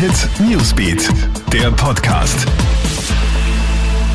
Hit Newsbeat, der Podcast.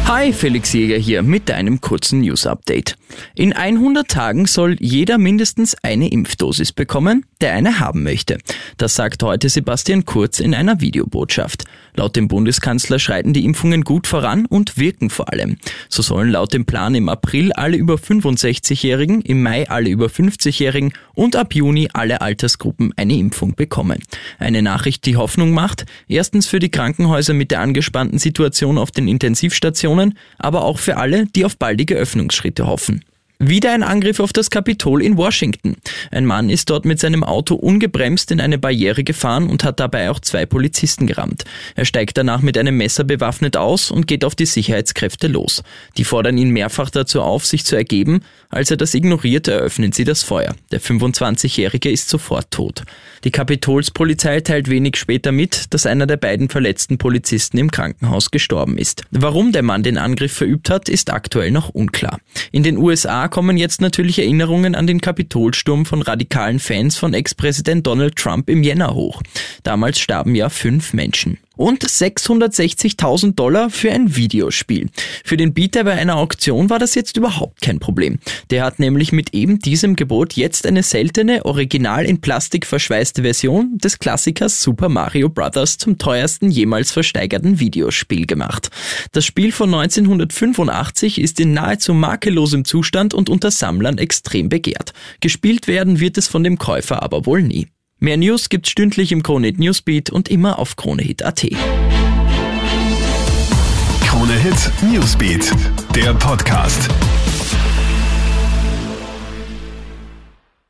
Hi, Felix Jäger hier mit einem kurzen News-Update. In 100 Tagen soll jeder mindestens eine Impfdosis bekommen, der eine haben möchte. Das sagt heute Sebastian Kurz in einer Videobotschaft. Laut dem Bundeskanzler schreiten die Impfungen gut voran und wirken vor allem. So sollen laut dem Plan im April alle über 65-Jährigen, im Mai alle über 50-Jährigen und ab Juni alle Altersgruppen eine Impfung bekommen. Eine Nachricht, die Hoffnung macht, erstens für die Krankenhäuser mit der angespannten Situation auf den Intensivstationen, aber auch für alle, die auf baldige Öffnungsschritte hoffen. Wieder ein Angriff auf das Kapitol in Washington. Ein Mann ist dort mit seinem Auto ungebremst in eine Barriere gefahren und hat dabei auch zwei Polizisten gerammt. Er steigt danach mit einem Messer bewaffnet aus und geht auf die Sicherheitskräfte los. Die fordern ihn mehrfach dazu auf, sich zu ergeben. Als er das ignoriert, eröffnen sie das Feuer. Der 25-Jährige ist sofort tot. Die Kapitolspolizei teilt wenig später mit, dass einer der beiden verletzten Polizisten im Krankenhaus gestorben ist. Warum der Mann den Angriff verübt hat, ist aktuell noch unklar. In den USA kommen jetzt natürlich Erinnerungen an den Kapitolsturm von radikalen Fans von Ex-Präsident Donald Trump im Jänner hoch. Damals starben ja fünf Menschen und 660.000 Dollar für ein Videospiel. Für den Bieter bei einer Auktion war das jetzt überhaupt kein Problem. Der hat nämlich mit eben diesem Gebot jetzt eine seltene, original in Plastik verschweißte Version des Klassikers Super Mario Bros. zum teuersten jemals versteigerten Videospiel gemacht. Das Spiel von 1985 ist in nahezu makellosem Zustand und unter Sammlern extrem begehrt. Gespielt werden wird es von dem Käufer aber wohl nie. Mehr News gibt's stündlich im Kronehit Newsbeat und immer auf kronehit.at. Kronehit Newsbeat, der Podcast.